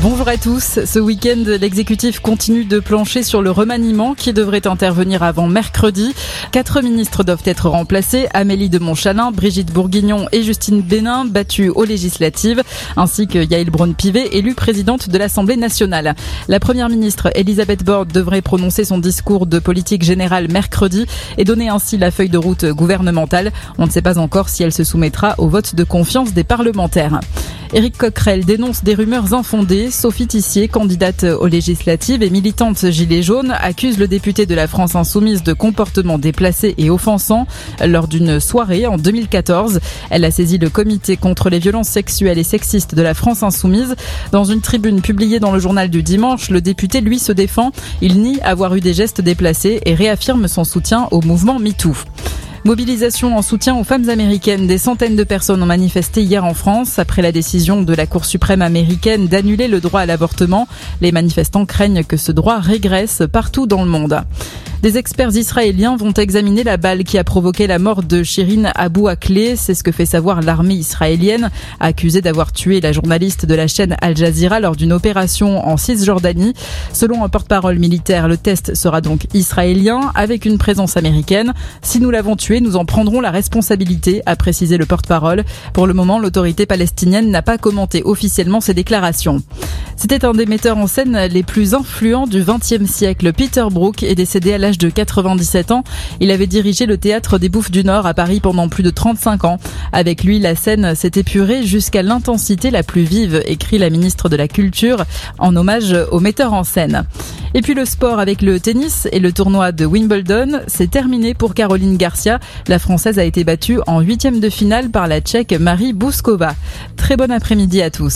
Bonjour à tous. Ce week-end, l'exécutif continue de plancher sur le remaniement qui devrait intervenir avant mercredi. Quatre ministres doivent être remplacés. Amélie de Montchalin, Brigitte Bourguignon et Justine Bénin, battues aux législatives, ainsi que Yael Braun-Pivet, élue présidente de l'Assemblée nationale. La première ministre, Elisabeth Borne, devrait prononcer son discours de politique générale mercredi et donner ainsi la feuille de route gouvernementale. On ne sait pas encore si elle se soumettra au vote de confiance des parlementaires. Éric Coquerel dénonce des rumeurs infondées. Sophie Tissier, candidate aux législatives et militante gilet jaune, accuse le député de la France insoumise de comportement déplacé et offensant lors d'une soirée en 2014. Elle a saisi le comité contre les violences sexuelles et sexistes de la France insoumise. Dans une tribune publiée dans le journal du dimanche, le député, lui, se défend. Il nie avoir eu des gestes déplacés et réaffirme son soutien au mouvement MeToo. Mobilisation en soutien aux femmes américaines. Des centaines de personnes ont manifesté hier en France après la décision de la Cour suprême américaine d'annuler le droit à l'avortement. Les manifestants craignent que ce droit régresse partout dans le monde. Des experts israéliens vont examiner la balle qui a provoqué la mort de Shirin Abu Akleh. C'est ce que fait savoir l'armée israélienne, accusée d'avoir tué la journaliste de la chaîne Al Jazeera lors d'une opération en Cisjordanie. Selon un porte-parole militaire, le test sera donc israélien avec une présence américaine. Si nous l'avons tué, nous en prendrons la responsabilité, a précisé le porte-parole. Pour le moment, l'autorité palestinienne n'a pas commenté officiellement ces déclarations. C'était un des metteurs en scène les plus influents du XXe siècle. Peter Brook est décédé à l'âge de 97 ans. Il avait dirigé le théâtre des Bouffes du Nord à Paris pendant plus de 35 ans. Avec lui, la scène s'est épurée jusqu'à l'intensité la plus vive, écrit la ministre de la Culture en hommage au metteur en scène. Et puis le sport avec le tennis et le tournoi de Wimbledon, c'est terminé pour Caroline Garcia. La Française a été battue en huitième de finale par la Tchèque Marie Bouskova. Très bon après-midi à tous.